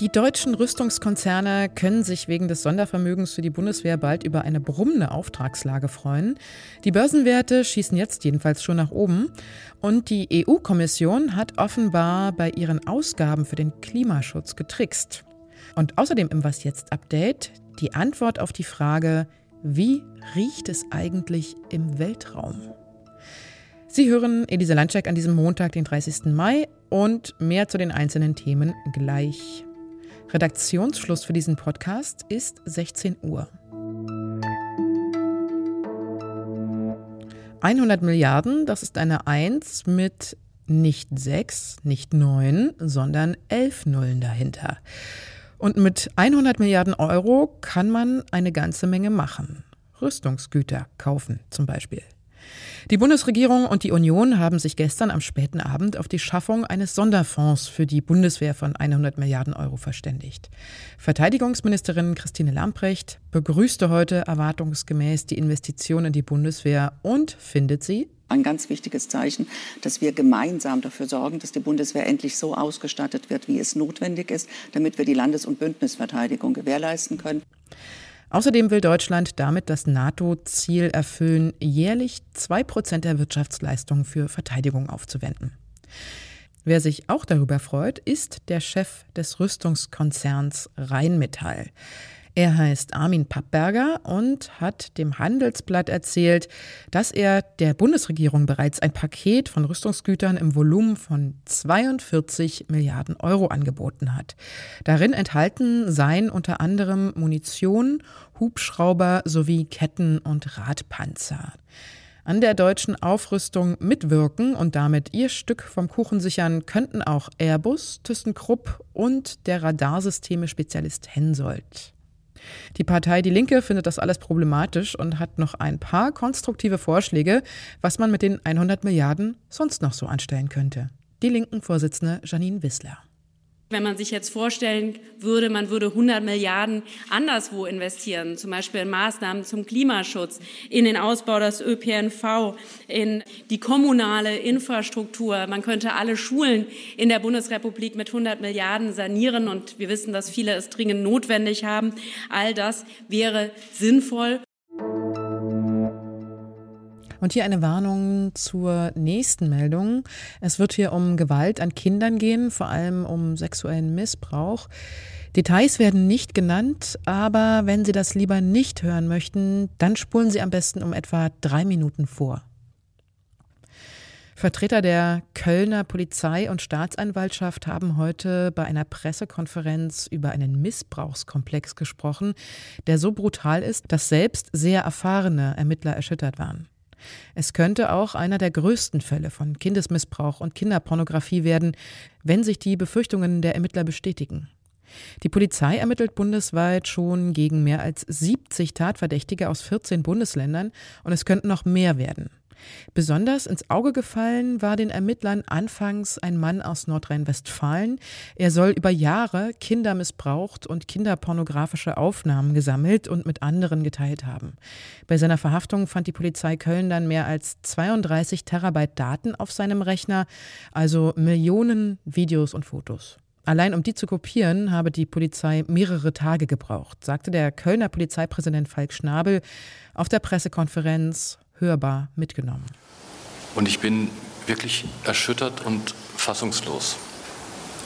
Die deutschen Rüstungskonzerne können sich wegen des Sondervermögens für die Bundeswehr bald über eine brummende Auftragslage freuen. Die Börsenwerte schießen jetzt jedenfalls schon nach oben. Und die EU-Kommission hat offenbar bei ihren Ausgaben für den Klimaschutz getrickst. Und außerdem im Was jetzt Update die Antwort auf die Frage, wie riecht es eigentlich im Weltraum? Sie hören Elise Landscheck an diesem Montag, den 30. Mai und mehr zu den einzelnen Themen gleich. Redaktionsschluss für diesen Podcast ist 16 Uhr. 100 Milliarden, das ist eine 1 mit nicht 6, nicht 9, sondern 11 Nullen dahinter. Und mit 100 Milliarden Euro kann man eine ganze Menge machen. Rüstungsgüter kaufen zum Beispiel. Die Bundesregierung und die Union haben sich gestern am späten Abend auf die Schaffung eines Sonderfonds für die Bundeswehr von 100 Milliarden Euro verständigt. Verteidigungsministerin Christine Lamprecht begrüßte heute erwartungsgemäß die Investition in die Bundeswehr und findet sie ein ganz wichtiges Zeichen, dass wir gemeinsam dafür sorgen, dass die Bundeswehr endlich so ausgestattet wird, wie es notwendig ist, damit wir die Landes- und Bündnisverteidigung gewährleisten können. Außerdem will Deutschland damit das NATO-Ziel erfüllen, jährlich zwei Prozent der Wirtschaftsleistung für Verteidigung aufzuwenden. Wer sich auch darüber freut, ist der Chef des Rüstungskonzerns Rheinmetall. Er heißt Armin Pappberger und hat dem Handelsblatt erzählt, dass er der Bundesregierung bereits ein Paket von Rüstungsgütern im Volumen von 42 Milliarden Euro angeboten hat. Darin enthalten seien unter anderem Munition, Hubschrauber sowie Ketten- und Radpanzer an der deutschen Aufrüstung mitwirken und damit ihr Stück vom Kuchen sichern, könnten auch Airbus, ThyssenKrupp und der Radarsysteme-Spezialist Hensoldt. Die Partei Die Linke findet das alles problematisch und hat noch ein paar konstruktive Vorschläge, was man mit den 100 Milliarden sonst noch so anstellen könnte. Die Linken-Vorsitzende Janine Wissler. Wenn man sich jetzt vorstellen würde, man würde 100 Milliarden anderswo investieren, zum Beispiel in Maßnahmen zum Klimaschutz, in den Ausbau des ÖPNV, in die kommunale Infrastruktur. Man könnte alle Schulen in der Bundesrepublik mit 100 Milliarden sanieren und wir wissen, dass viele es dringend notwendig haben. All das wäre sinnvoll. Und hier eine Warnung zur nächsten Meldung. Es wird hier um Gewalt an Kindern gehen, vor allem um sexuellen Missbrauch. Details werden nicht genannt, aber wenn Sie das lieber nicht hören möchten, dann spulen Sie am besten um etwa drei Minuten vor. Vertreter der Kölner Polizei und Staatsanwaltschaft haben heute bei einer Pressekonferenz über einen Missbrauchskomplex gesprochen, der so brutal ist, dass selbst sehr erfahrene Ermittler erschüttert waren. Es könnte auch einer der größten Fälle von Kindesmissbrauch und Kinderpornografie werden, wenn sich die Befürchtungen der Ermittler bestätigen. Die Polizei ermittelt bundesweit schon gegen mehr als 70 Tatverdächtige aus 14 Bundesländern und es könnten noch mehr werden. Besonders ins Auge gefallen war den Ermittlern anfangs ein Mann aus Nordrhein-Westfalen. Er soll über Jahre Kinder missbraucht und kinderpornografische Aufnahmen gesammelt und mit anderen geteilt haben. Bei seiner Verhaftung fand die Polizei Köln dann mehr als 32 Terabyte Daten auf seinem Rechner, also Millionen Videos und Fotos. Allein um die zu kopieren, habe die Polizei mehrere Tage gebraucht, sagte der Kölner Polizeipräsident Falk Schnabel auf der Pressekonferenz hörbar mitgenommen. Und ich bin wirklich erschüttert und fassungslos.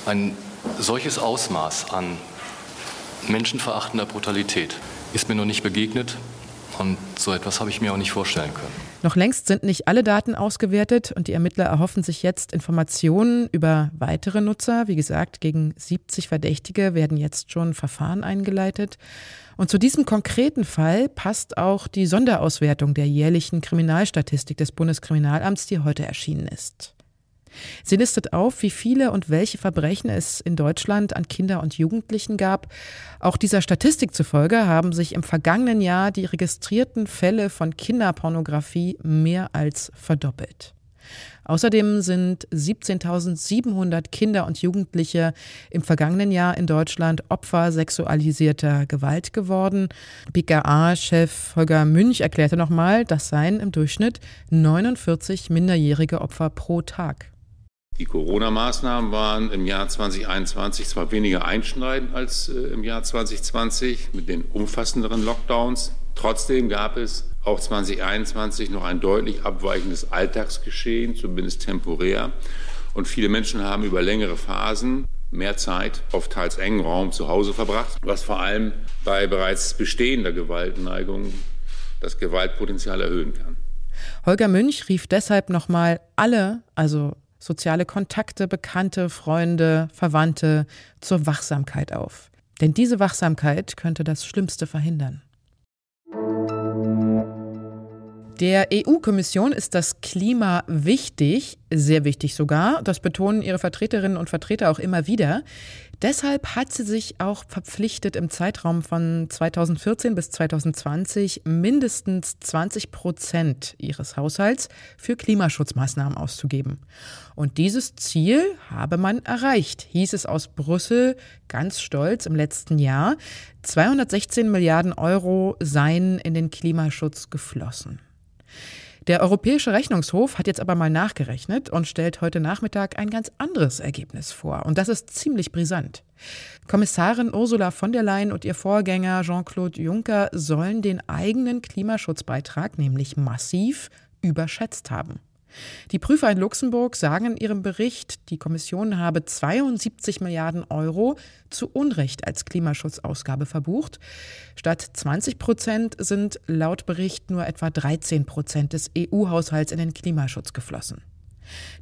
Ein solches Ausmaß an menschenverachtender Brutalität ist mir noch nicht begegnet und so etwas habe ich mir auch nicht vorstellen können. Noch längst sind nicht alle Daten ausgewertet und die Ermittler erhoffen sich jetzt Informationen über weitere Nutzer. Wie gesagt, gegen 70 Verdächtige werden jetzt schon Verfahren eingeleitet. Und zu diesem konkreten Fall passt auch die Sonderauswertung der jährlichen Kriminalstatistik des Bundeskriminalamts, die heute erschienen ist. Sie listet auf, wie viele und welche Verbrechen es in Deutschland an Kinder und Jugendlichen gab. Auch dieser Statistik zufolge haben sich im vergangenen Jahr die registrierten Fälle von Kinderpornografie mehr als verdoppelt. Außerdem sind 17.700 Kinder und Jugendliche im vergangenen Jahr in Deutschland Opfer sexualisierter Gewalt geworden. BKA-Chef Holger Münch erklärte nochmal, das seien im Durchschnitt 49 minderjährige Opfer pro Tag. Die Corona-Maßnahmen waren im Jahr 2021 zwar weniger einschneidend als äh, im Jahr 2020 mit den umfassenderen Lockdowns. Trotzdem gab es auch 2021 noch ein deutlich abweichendes Alltagsgeschehen, zumindest temporär. Und viele Menschen haben über längere Phasen mehr Zeit auf teils engen Raum zu Hause verbracht, was vor allem bei bereits bestehender Gewaltneigung das Gewaltpotenzial erhöhen kann. Holger Münch rief deshalb nochmal alle, also soziale Kontakte, Bekannte, Freunde, Verwandte zur Wachsamkeit auf. Denn diese Wachsamkeit könnte das Schlimmste verhindern. Der EU-Kommission ist das Klima wichtig, sehr wichtig sogar. Das betonen ihre Vertreterinnen und Vertreter auch immer wieder. Deshalb hat sie sich auch verpflichtet, im Zeitraum von 2014 bis 2020 mindestens 20 Prozent ihres Haushalts für Klimaschutzmaßnahmen auszugeben. Und dieses Ziel habe man erreicht, hieß es aus Brüssel ganz stolz im letzten Jahr. 216 Milliarden Euro seien in den Klimaschutz geflossen. Der Europäische Rechnungshof hat jetzt aber mal nachgerechnet und stellt heute Nachmittag ein ganz anderes Ergebnis vor. Und das ist ziemlich brisant. Kommissarin Ursula von der Leyen und ihr Vorgänger Jean-Claude Juncker sollen den eigenen Klimaschutzbeitrag nämlich massiv überschätzt haben. Die Prüfer in Luxemburg sagen in ihrem Bericht, die Kommission habe 72 Milliarden Euro zu Unrecht als Klimaschutzausgabe verbucht. Statt 20 Prozent sind laut Bericht nur etwa 13 Prozent des EU-Haushalts in den Klimaschutz geflossen.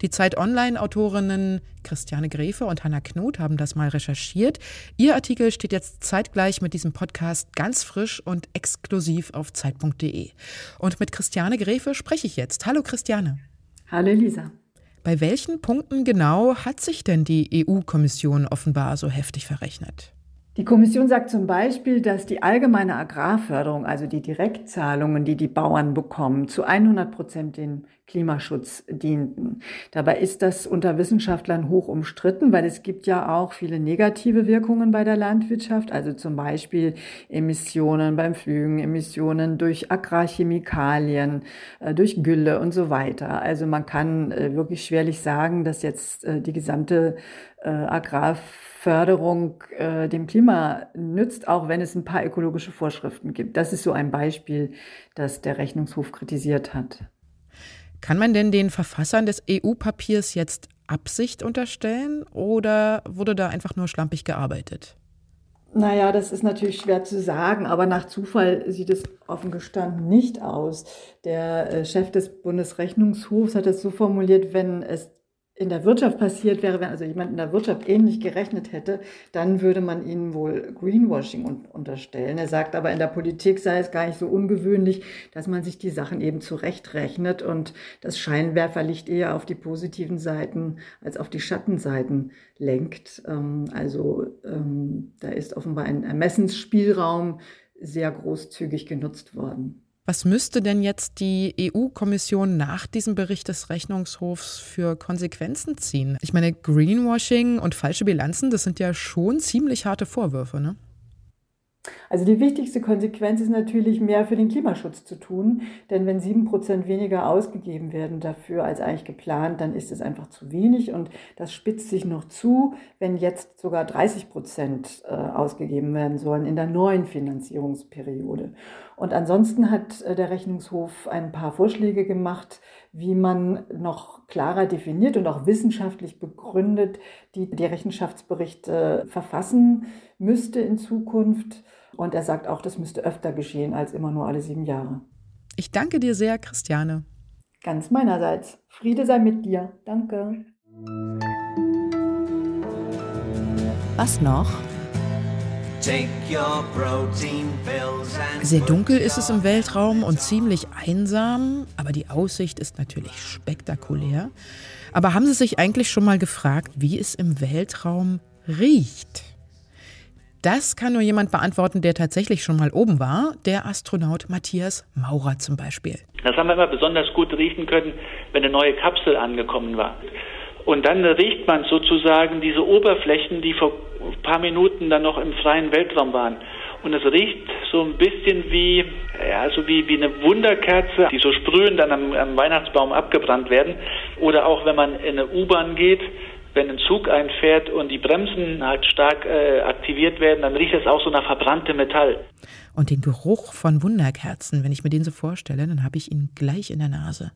Die Zeit Online-Autorinnen Christiane Grefe und Hanna Knut haben das mal recherchiert. Ihr Artikel steht jetzt zeitgleich mit diesem Podcast ganz frisch und exklusiv auf Zeit.de. Und mit Christiane Grefe spreche ich jetzt. Hallo Christiane. Hallo Lisa. Bei welchen Punkten genau hat sich denn die EU-Kommission offenbar so heftig verrechnet? Die Kommission sagt zum Beispiel, dass die allgemeine Agrarförderung, also die Direktzahlungen, die die Bauern bekommen, zu 100 Prozent dem Klimaschutz dienten. Dabei ist das unter Wissenschaftlern hoch umstritten, weil es gibt ja auch viele negative Wirkungen bei der Landwirtschaft, also zum Beispiel Emissionen beim Flügen, Emissionen durch Agrarchemikalien, äh, durch Gülle und so weiter. Also man kann äh, wirklich schwerlich sagen, dass jetzt äh, die gesamte Agrarförderung Förderung dem Klima nützt, auch wenn es ein paar ökologische Vorschriften gibt. Das ist so ein Beispiel, das der Rechnungshof kritisiert hat. Kann man denn den Verfassern des EU-Papiers jetzt Absicht unterstellen oder wurde da einfach nur schlampig gearbeitet? Naja, das ist natürlich schwer zu sagen, aber nach Zufall sieht es offen gestanden nicht aus. Der äh, Chef des Bundesrechnungshofs hat es so formuliert, wenn es in der Wirtschaft passiert wäre, wenn also jemand in der Wirtschaft ähnlich gerechnet hätte, dann würde man ihnen wohl Greenwashing un unterstellen. Er sagt aber, in der Politik sei es gar nicht so ungewöhnlich, dass man sich die Sachen eben zurechtrechnet und das Scheinwerferlicht eher auf die positiven Seiten als auf die Schattenseiten lenkt. Ähm, also ähm, da ist offenbar ein Ermessensspielraum sehr großzügig genutzt worden. Was müsste denn jetzt die EU-Kommission nach diesem Bericht des Rechnungshofs für Konsequenzen ziehen? Ich meine, Greenwashing und falsche Bilanzen, das sind ja schon ziemlich harte Vorwürfe, ne? Also die wichtigste Konsequenz ist natürlich mehr für den Klimaschutz zu tun, denn wenn sieben Prozent weniger ausgegeben werden dafür als eigentlich geplant, dann ist es einfach zu wenig und das spitzt sich noch zu, wenn jetzt sogar 30 Prozent äh, ausgegeben werden sollen in der neuen Finanzierungsperiode. Und ansonsten hat äh, der Rechnungshof ein paar Vorschläge gemacht, wie man noch klarer definiert und auch wissenschaftlich begründet die, die Rechenschaftsberichte verfassen müsste in Zukunft. Und er sagt auch, das müsste öfter geschehen als immer nur alle sieben Jahre. Ich danke dir sehr, Christiane. Ganz meinerseits. Friede sei mit dir. Danke. Was noch? Sehr dunkel ist es im Weltraum und ziemlich einsam, aber die Aussicht ist natürlich spektakulär. Aber haben Sie sich eigentlich schon mal gefragt, wie es im Weltraum riecht? Das kann nur jemand beantworten, der tatsächlich schon mal oben war, der Astronaut Matthias Maurer zum Beispiel. Das haben wir immer besonders gut riechen können, wenn eine neue Kapsel angekommen war. Und dann riecht man sozusagen diese Oberflächen, die vor paar Minuten dann noch im freien Weltraum waren. Und es riecht so ein bisschen wie, ja, so wie, wie eine Wunderkerze, die so sprühend dann am, am Weihnachtsbaum abgebrannt werden. Oder auch wenn man in eine U-Bahn geht, wenn ein Zug einfährt und die Bremsen halt stark äh, aktiviert werden, dann riecht es auch so nach verbranntem Metall. Und den Geruch von Wunderkerzen, wenn ich mir den so vorstelle, dann habe ich ihn gleich in der Nase.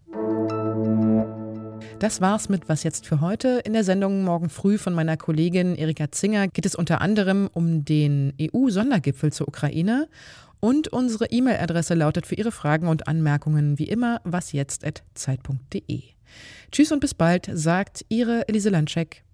Das war's mit Was jetzt für heute. In der Sendung morgen früh von meiner Kollegin Erika Zinger geht es unter anderem um den EU-Sondergipfel zur Ukraine. Und unsere E-Mail-Adresse lautet für Ihre Fragen und Anmerkungen wie immer wasjetzt.zeit.de. Tschüss und bis bald, sagt Ihre Elise Landscheck.